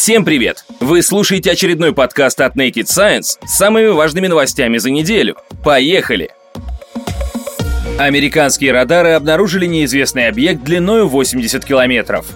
Всем привет! Вы слушаете очередной подкаст от Naked Science с самыми важными новостями за неделю. Поехали! Американские радары обнаружили неизвестный объект длиной 80 километров.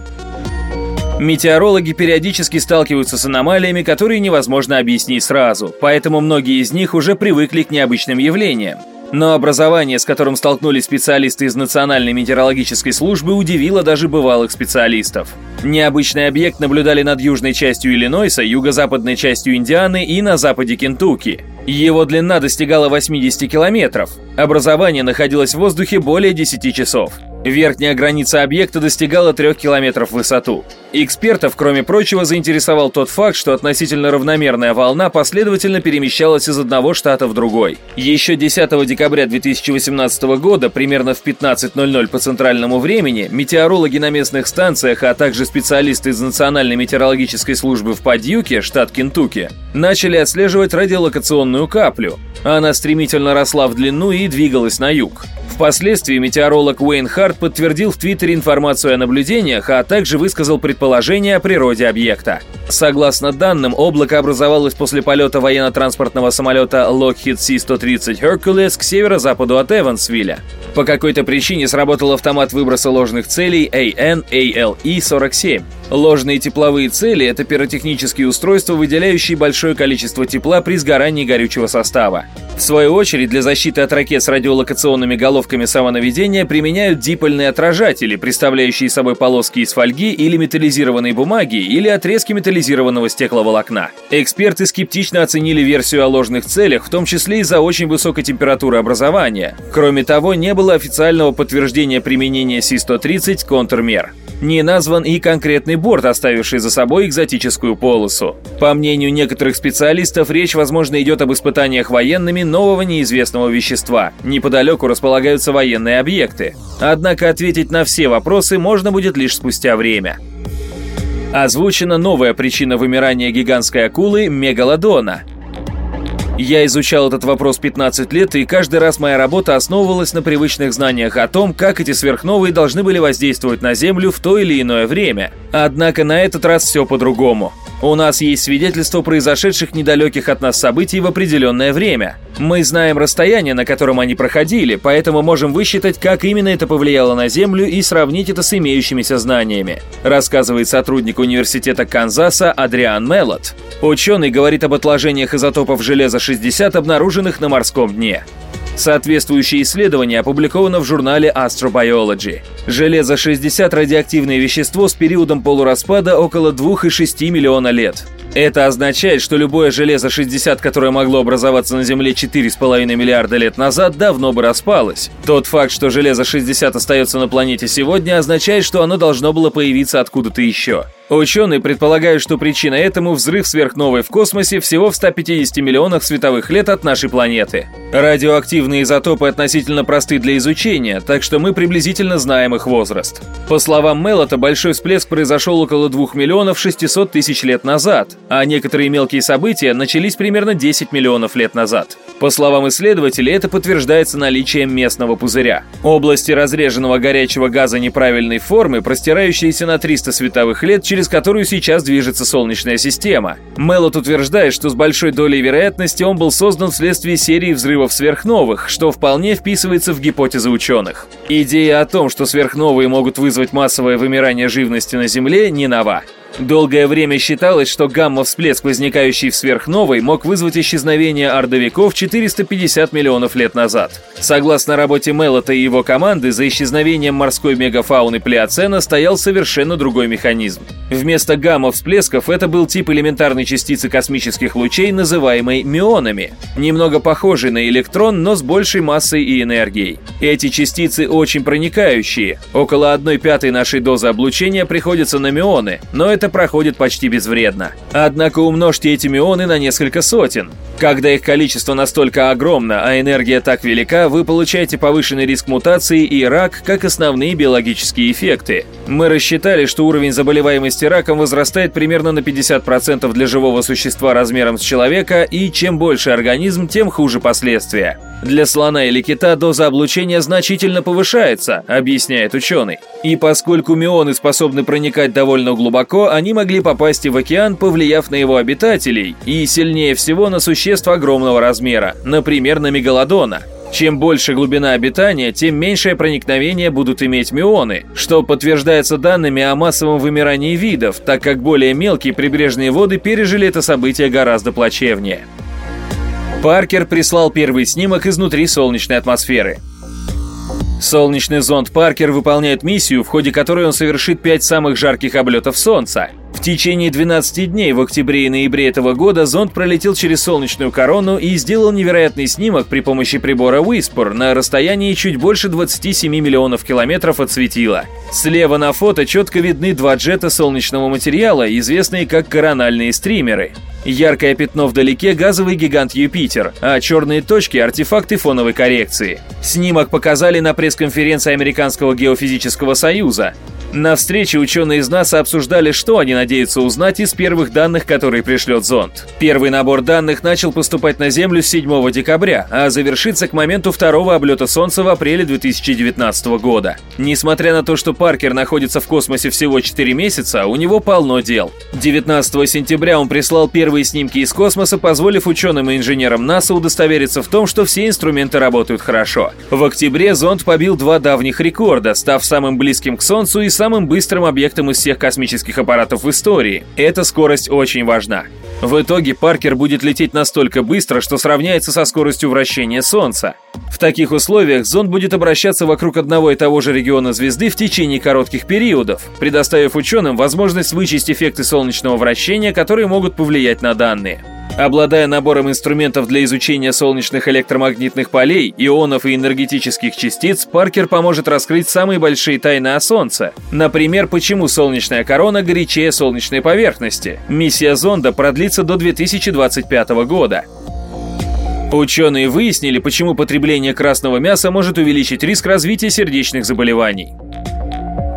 Метеорологи периодически сталкиваются с аномалиями, которые невозможно объяснить сразу, поэтому многие из них уже привыкли к необычным явлениям. Но образование, с которым столкнулись специалисты из Национальной метеорологической службы, удивило даже бывалых специалистов. Необычный объект наблюдали над южной частью Иллинойса, юго-западной частью Индианы и на западе Кентукки. Его длина достигала 80 километров. Образование находилось в воздухе более 10 часов. Верхняя граница объекта достигала 3 километров в высоту. Экспертов, кроме прочего, заинтересовал тот факт, что относительно равномерная волна последовательно перемещалась из одного штата в другой. Еще 10 декабря 2018 года, примерно в 15.00 по центральному времени, метеорологи на местных станциях, а также специалисты из Национальной метеорологической службы в Падьюке, штат Кентукки, начали отслеживать радиолокационную каплю. Она стремительно росла в длину и двигалась на юг. Впоследствии метеоролог Уэйн Харт подтвердил в Твиттере информацию о наблюдениях, а также высказал предположение о природе объекта. Согласно данным, облако образовалось после полета военно-транспортного самолета Lockheed C-130 Hercules к северо-западу от Эвансвилля. По какой-то причине сработал автомат выброса ложных целей AN-ALE-47. Ложные тепловые цели – это пиротехнические устройства, выделяющие большое количество тепла при сгорании горючего состава. В свою очередь, для защиты от ракет с радиолокационными головками самонаведения применяют дипольные отражатели, представляющие собой полоски из фольги или металлизированной бумаги, или отрезки металлизированного стекловолокна. Эксперты скептично оценили версию о ложных целях, в том числе из-за очень высокой температуры образования. Кроме того, не было официального подтверждения применения Си-130 контрмер. Не назван и конкретный борт, оставивший за собой экзотическую полосу. По мнению некоторых специалистов, речь, возможно, идет об испытаниях военными нового неизвестного вещества. Неподалеку располагаются военные объекты. Однако ответить на все вопросы можно будет лишь спустя время. Озвучена новая причина вымирания гигантской акулы – мегалодона. Я изучал этот вопрос 15 лет, и каждый раз моя работа основывалась на привычных знаниях о том, как эти сверхновые должны были воздействовать на Землю в то или иное время. Однако на этот раз все по-другому. У нас есть свидетельство произошедших недалеких от нас событий в определенное время. Мы знаем расстояние, на котором они проходили, поэтому можем высчитать, как именно это повлияло на Землю и сравнить это с имеющимися знаниями, рассказывает сотрудник университета Канзаса Адриан Меллот. Ученый говорит об отложениях изотопов железа-60, обнаруженных на морском дне. Соответствующее исследование опубликовано в журнале Astrobiology. Железо-60 – радиоактивное вещество с периодом полураспада около 2,6 миллиона лет. Это означает, что любое железо-60, которое могло образоваться на Земле 4,5 миллиарда лет назад, давно бы распалось. Тот факт, что железо-60 остается на планете сегодня, означает, что оно должно было появиться откуда-то еще. Ученые предполагают, что причина этому взрыв сверхновой в космосе всего в 150 миллионах световых лет от нашей планеты. Радиоактивные изотопы относительно просты для изучения, так что мы приблизительно знаем их возраст. По словам Мелота, большой всплеск произошел около 2 миллионов 600 тысяч лет назад, а некоторые мелкие события начались примерно 10 миллионов лет назад. По словам исследователей, это подтверждается наличием местного пузыря. Области разреженного горячего газа неправильной формы, простирающиеся на 300 световых лет через которую сейчас движется Солнечная система. Меллот утверждает, что с большой долей вероятности он был создан вследствие серии взрывов сверхновых, что вполне вписывается в гипотезы ученых. Идея о том, что сверхновые могут вызвать массовое вымирание живности на Земле, не нова. Долгое время считалось, что гамма-всплеск, возникающий в сверхновой, мог вызвать исчезновение ордовиков 450 миллионов лет назад. Согласно работе Меллота и его команды, за исчезновением морской мегафауны Плеоцена стоял совершенно другой механизм. Вместо гамма-всплесков это был тип элементарной частицы космических лучей, называемой мионами, немного похожий на электрон, но с большей массой и энергией. Эти частицы очень проникающие. Около 1 пятой нашей дозы облучения приходится на мионы, но это это проходит почти безвредно. Однако умножьте эти мионы на несколько сотен. Когда их количество настолько огромно, а энергия так велика, вы получаете повышенный риск мутации и рак как основные биологические эффекты. Мы рассчитали, что уровень заболеваемости раком возрастает примерно на 50% для живого существа размером с человека, и чем больше организм, тем хуже последствия. Для слона или кита доза облучения значительно повышается, объясняет ученый. И поскольку мионы способны проникать довольно глубоко, они могли попасть и в океан, повлияв на его обитателей, и сильнее всего на существ огромного размера, например, на мегалодона. Чем больше глубина обитания, тем меньшее проникновение будут иметь мионы, что подтверждается данными о массовом вымирании видов, так как более мелкие прибрежные воды пережили это событие гораздо плачевнее. Паркер прислал первый снимок изнутри солнечной атмосферы. Солнечный зонд Паркер выполняет миссию, в ходе которой он совершит пять самых жарких облетов Солнца. В течение 12 дней в октябре и ноябре этого года зонд пролетел через солнечную корону и сделал невероятный снимок при помощи прибора WISPR на расстоянии чуть больше 27 миллионов километров от светила. Слева на фото четко видны два джета солнечного материала, известные как корональные стримеры. Яркое пятно вдалеке – газовый гигант Юпитер, а черные точки – артефакты фоновой коррекции. Снимок показали на пресс-конференции Американского геофизического союза. На встрече ученые из НАСА обсуждали, что они надеются узнать из первых данных, которые пришлет зонд. Первый набор данных начал поступать на Землю с 7 декабря, а завершится к моменту второго облета Солнца в апреле 2019 года. Несмотря на то, что Паркер находится в космосе всего 4 месяца, у него полно дел. 19 сентября он прислал первые снимки из космоса, позволив ученым и инженерам НАСА удостовериться в том, что все инструменты работают хорошо. В октябре зонд побил два давних рекорда, став самым близким к Солнцу и самым быстрым объектом из всех космических аппаратов в истории. Эта скорость очень важна. В итоге Паркер будет лететь настолько быстро, что сравняется со скоростью вращения Солнца. В таких условиях зонд будет обращаться вокруг одного и того же региона звезды в течение коротких периодов, предоставив ученым возможность вычесть эффекты солнечного вращения, которые могут повлиять на данные. Обладая набором инструментов для изучения солнечных электромагнитных полей, ионов и энергетических частиц, Паркер поможет раскрыть самые большие тайны о Солнце. Например, почему солнечная корона горячее солнечной поверхности. Миссия зонда продлится до 2025 года. Ученые выяснили, почему потребление красного мяса может увеличить риск развития сердечных заболеваний.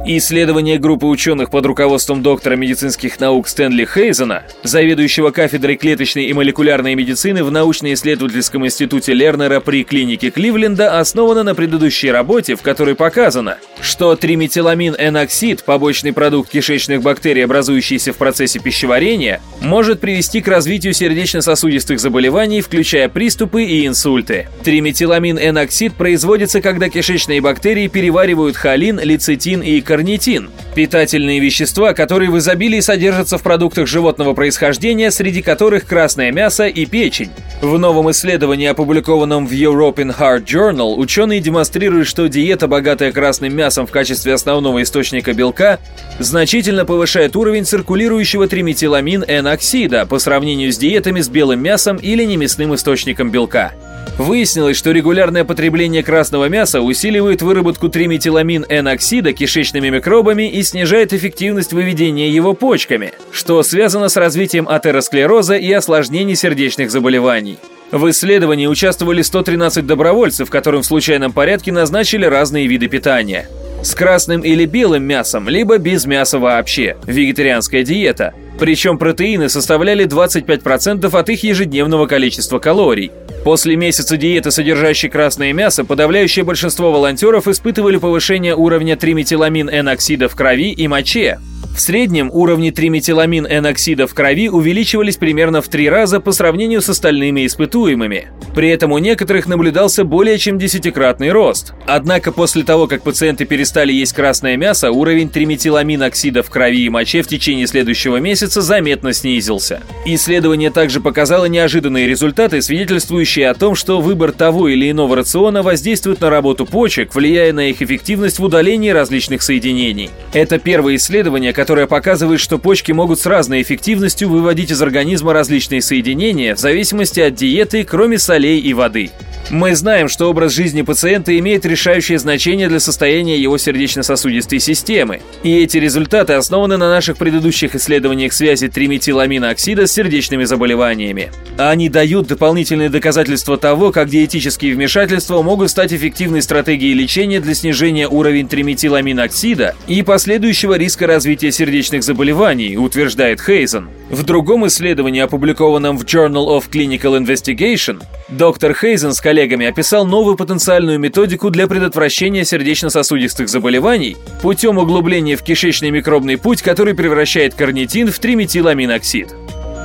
Исследование группы ученых под руководством доктора медицинских наук Стэнли Хейзена, заведующего кафедрой клеточной и молекулярной медицины в научно-исследовательском институте Лернера при клинике Кливленда, основано на предыдущей работе, в которой показано, что триметиламин-эноксид, побочный продукт кишечных бактерий, образующийся в процессе пищеварения, может привести к развитию сердечно-сосудистых заболеваний, включая приступы и инсульты. Триметиламин-эноксид производится, когда кишечные бактерии переваривают холин, лецитин и каротин карнитин – питательные вещества, которые в изобилии содержатся в продуктах животного происхождения, среди которых красное мясо и печень. В новом исследовании, опубликованном в European Heart Journal, ученые демонстрируют, что диета, богатая красным мясом в качестве основного источника белка, значительно повышает уровень циркулирующего триметиламин-N-оксида по сравнению с диетами с белым мясом или немясным источником белка. Выяснилось, что регулярное потребление красного мяса усиливает выработку триметиламин-N-оксида кишечными микробами и снижает эффективность выведения его почками, что связано с развитием атеросклероза и осложнений сердечных заболеваний. В исследовании участвовали 113 добровольцев, которым в случайном порядке назначили разные виды питания. С красным или белым мясом, либо без мяса вообще, вегетарианская диета. Причем протеины составляли 25% от их ежедневного количества калорий. После месяца диеты, содержащей красное мясо, подавляющее большинство волонтеров испытывали повышение уровня триметиламин-N-оксида в крови и моче. В среднем уровни триметиламин-N-оксида в крови увеличивались примерно в три раза по сравнению с остальными испытуемыми. При этом у некоторых наблюдался более чем десятикратный рост. Однако после того, как пациенты перестали есть красное мясо, уровень триметиламин-оксида в крови и моче в течение следующего месяца заметно снизился. Исследование также показало неожиданные результаты, свидетельствующие о том, что выбор того или иного рациона воздействует на работу почек, влияя на их эффективность в удалении различных соединений. Это первое исследование, которое показывает, что почки могут с разной эффективностью выводить из организма различные соединения в зависимости от диеты, кроме солей и воды. Мы знаем, что образ жизни пациента имеет решающее значение для состояния его сердечно-сосудистой системы. И эти результаты основаны на наших предыдущих исследованиях связи триметиламинооксида с сердечными заболеваниями. Они дают дополнительные доказательства того, как диетические вмешательства могут стать эффективной стратегией лечения для снижения уровня триметиламиноксида и последующего риска развития сердечных заболеваний, утверждает Хейзен. В другом исследовании, опубликованном в Journal of Clinical Investigation, доктор Хейзен с коллегами описал новую потенциальную методику для предотвращения сердечно-сосудистых заболеваний путем углубления в кишечный микробный путь, который превращает карнитин в триметиламиноксид.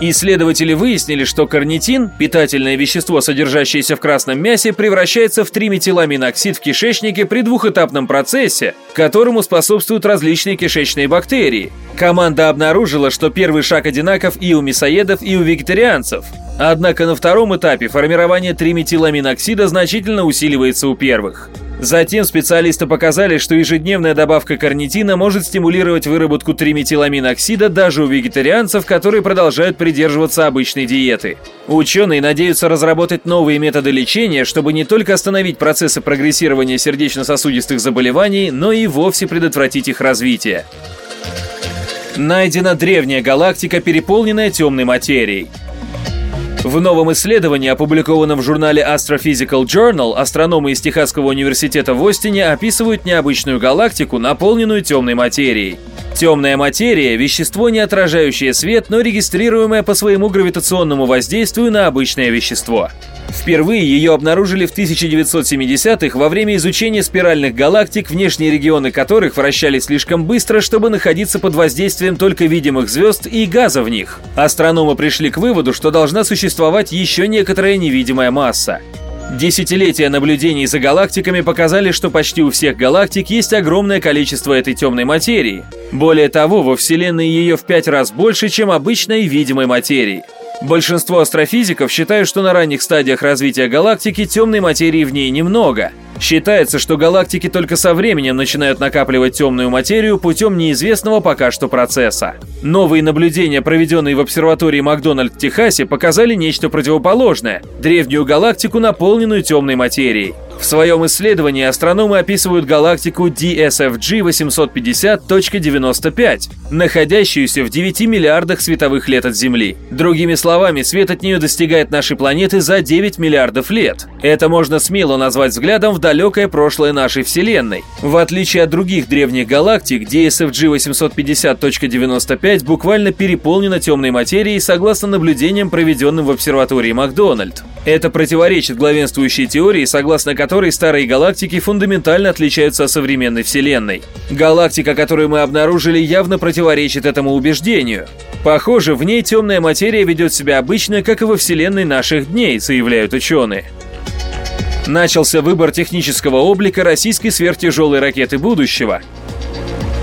Исследователи выяснили, что карнитин, питательное вещество, содержащееся в красном мясе, превращается в триметиламиноксид в кишечнике при двухэтапном процессе, которому способствуют различные кишечные бактерии. Команда обнаружила, что первый шаг одинаков и у мясоедов, и у вегетарианцев. Однако на втором этапе формирование триметиламиноксида значительно усиливается у первых. Затем специалисты показали, что ежедневная добавка карнитина может стимулировать выработку триметиламиноксида даже у вегетарианцев, которые продолжают придерживаться обычной диеты. Ученые надеются разработать новые методы лечения, чтобы не только остановить процессы прогрессирования сердечно-сосудистых заболеваний, но и вовсе предотвратить их развитие. Найдена древняя галактика, переполненная темной материей. В новом исследовании, опубликованном в журнале Astrophysical Journal, астрономы из Техасского университета в Остине описывают необычную галактику, наполненную темной материей. Темная материя – вещество, не отражающее свет, но регистрируемое по своему гравитационному воздействию на обычное вещество. Впервые ее обнаружили в 1970-х во время изучения спиральных галактик, внешние регионы которых вращались слишком быстро, чтобы находиться под воздействием только видимых звезд и газа в них. Астрономы пришли к выводу, что должна существовать еще некоторая невидимая масса. Десятилетия наблюдений за галактиками показали, что почти у всех галактик есть огромное количество этой темной материи. Более того, во Вселенной ее в пять раз больше, чем обычной видимой материи. Большинство астрофизиков считают, что на ранних стадиях развития галактики темной материи в ней немного. Считается, что галактики только со временем начинают накапливать темную материю путем неизвестного пока что процесса. Новые наблюдения, проведенные в обсерватории Макдональд в Техасе, показали нечто противоположное – древнюю галактику, наполненную темной материей. В своем исследовании астрономы описывают галактику DSFG 850.95, находящуюся в 9 миллиардах световых лет от Земли. Другими словами, свет от нее достигает нашей планеты за 9 миллиардов лет. Это можно смело назвать взглядом в далекое прошлое нашей Вселенной. В отличие от других древних галактик, DSFG 850.95 буквально переполнена темной материей согласно наблюдениям, проведенным в обсерватории Макдональд. Это противоречит главенствующей теории, согласно которой старые галактики фундаментально отличаются от современной Вселенной. Галактика, которую мы обнаружили, явно противоречит этому убеждению. Похоже, в ней темная материя ведет себя обычно, как и во Вселенной наших дней, заявляют ученые. Начался выбор технического облика российской сверхтяжелой ракеты будущего.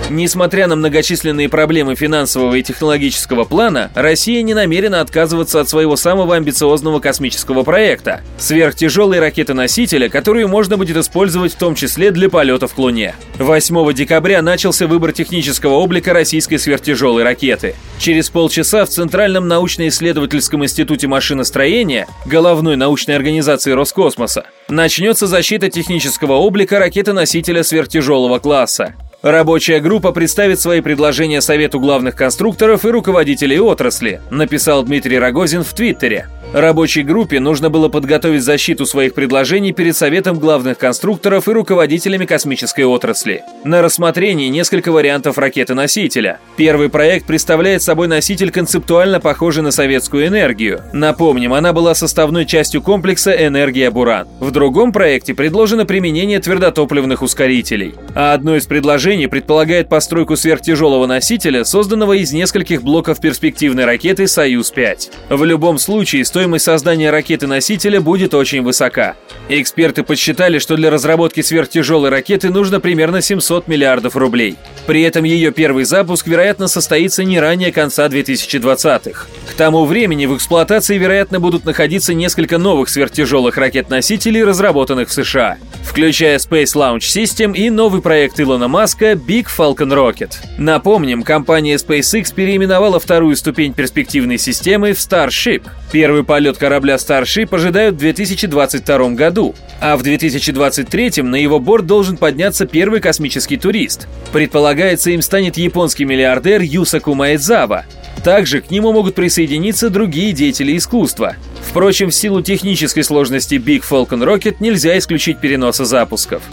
Несмотря на многочисленные проблемы финансового и технологического плана, Россия не намерена отказываться от своего самого амбициозного космического проекта – сверхтяжелой ракеты-носителя, которую можно будет использовать в том числе для полетов к Луне. 8 декабря начался выбор технического облика российской сверхтяжелой ракеты. Через полчаса в Центральном научно-исследовательском институте машиностроения, головной научной организации Роскосмоса, начнется защита технического облика ракеты-носителя сверхтяжелого класса. Рабочая группа представит свои предложения Совету главных конструкторов и руководителей отрасли, написал Дмитрий Рогозин в Твиттере. Рабочей группе нужно было подготовить защиту своих предложений перед Советом главных конструкторов и руководителями космической отрасли. На рассмотрении несколько вариантов ракеты-носителя. Первый проект представляет собой носитель концептуально похожий на советскую энергию. Напомним, она была составной частью комплекса «Энергия Буран». В другом проекте предложено применение твердотопливных ускорителей. А одно из предложений предполагает постройку сверхтяжелого носителя, созданного из нескольких блоков перспективной ракеты «Союз-5». В любом случае, стоимость создания ракеты-носителя будет очень высока. Эксперты подсчитали, что для разработки сверхтяжелой ракеты нужно примерно 700 миллиардов рублей. При этом ее первый запуск, вероятно, состоится не ранее конца 2020-х. К тому времени в эксплуатации, вероятно, будут находиться несколько новых сверхтяжелых ракет-носителей, разработанных в США, включая Space Launch System и новый проект Илона Маска Big Falcon Rocket. Напомним, компания SpaceX переименовала вторую ступень перспективной системы в Starship. Первый полет корабля Starship ожидают в 2022 году, а в 2023 на его борт должен подняться первый космический турист. Предполагается, им станет японский миллиардер Юсаку Маэдзава. Также к нему могут присоединиться другие деятели искусства. Впрочем, в силу технической сложности Big Falcon Rocket нельзя исключить переноса запусков.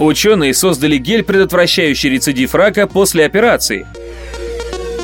Ученые создали гель, предотвращающий рецидив рака после операции.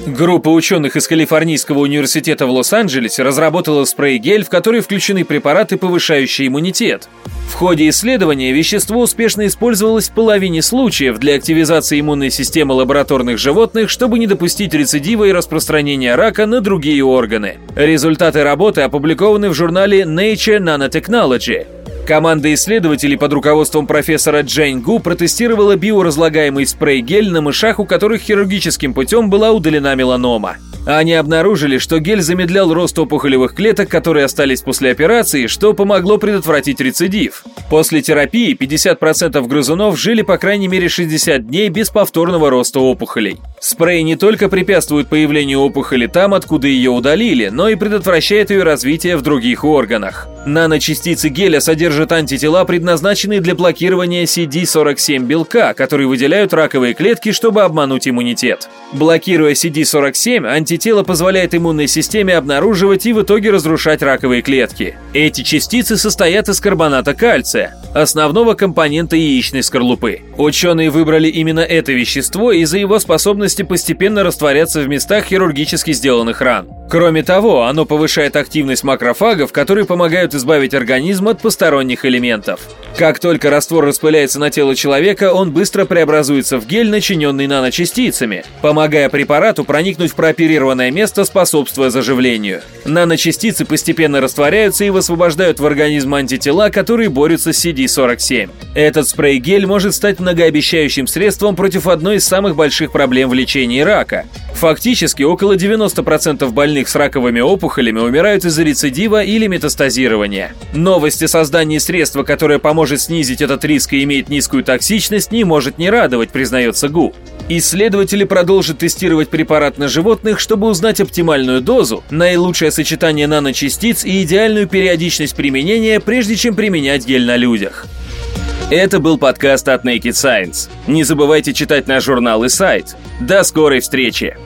Группа ученых из Калифорнийского университета в Лос-Анджелесе разработала спрей-гель, в который включены препараты, повышающие иммунитет. В ходе исследования вещество успешно использовалось в половине случаев для активизации иммунной системы лабораторных животных, чтобы не допустить рецидива и распространения рака на другие органы. Результаты работы опубликованы в журнале Nature Nanotechnology. Команда исследователей под руководством профессора Джейн Гу протестировала биоразлагаемый спрей-гель на мышах, у которых хирургическим путем была удалена меланома. Они обнаружили, что гель замедлял рост опухолевых клеток, которые остались после операции, что помогло предотвратить рецидив. После терапии 50% грызунов жили по крайней мере 60 дней без повторного роста опухолей. Спрей не только препятствует появлению опухоли там, откуда ее удалили, но и предотвращает ее развитие в других органах. Наночастицы геля содержат антитела, предназначенные для блокирования CD47 белка, которые выделяют раковые клетки, чтобы обмануть иммунитет. Блокируя CD47, антитело позволяет иммунной системе обнаруживать и в итоге разрушать раковые клетки. Эти частицы состоят из карбоната кальция, основного компонента яичной скорлупы. Ученые выбрали именно это вещество из-за его способности постепенно растворяться в местах хирургически сделанных ран. Кроме того, оно повышает активность макрофагов, которые помогают избавить организм от посторонних элементов. Как только раствор распыляется на тело человека, он быстро преобразуется в гель, начиненный наночастицами, помогая препарату проникнуть в прооперированное место, способствуя заживлению. Наночастицы постепенно растворяются и высвобождают в организм антитела, которые борются с CD47. Этот спрей-гель может стать многообещающим средством против одной из самых больших проблем в лечении рака. Фактически, около 90% больных с раковыми опухолями умирают из-за рецидива или метастазирования. Новость о создании средства, которое поможет может снизить этот риск и имеет низкую токсичность, не может не радовать, признается ГУ. Исследователи продолжат тестировать препарат на животных, чтобы узнать оптимальную дозу, наилучшее сочетание наночастиц и идеальную периодичность применения, прежде чем применять гель на людях. Это был подкаст от Naked Science. Не забывайте читать наш журнал и сайт. До скорой встречи!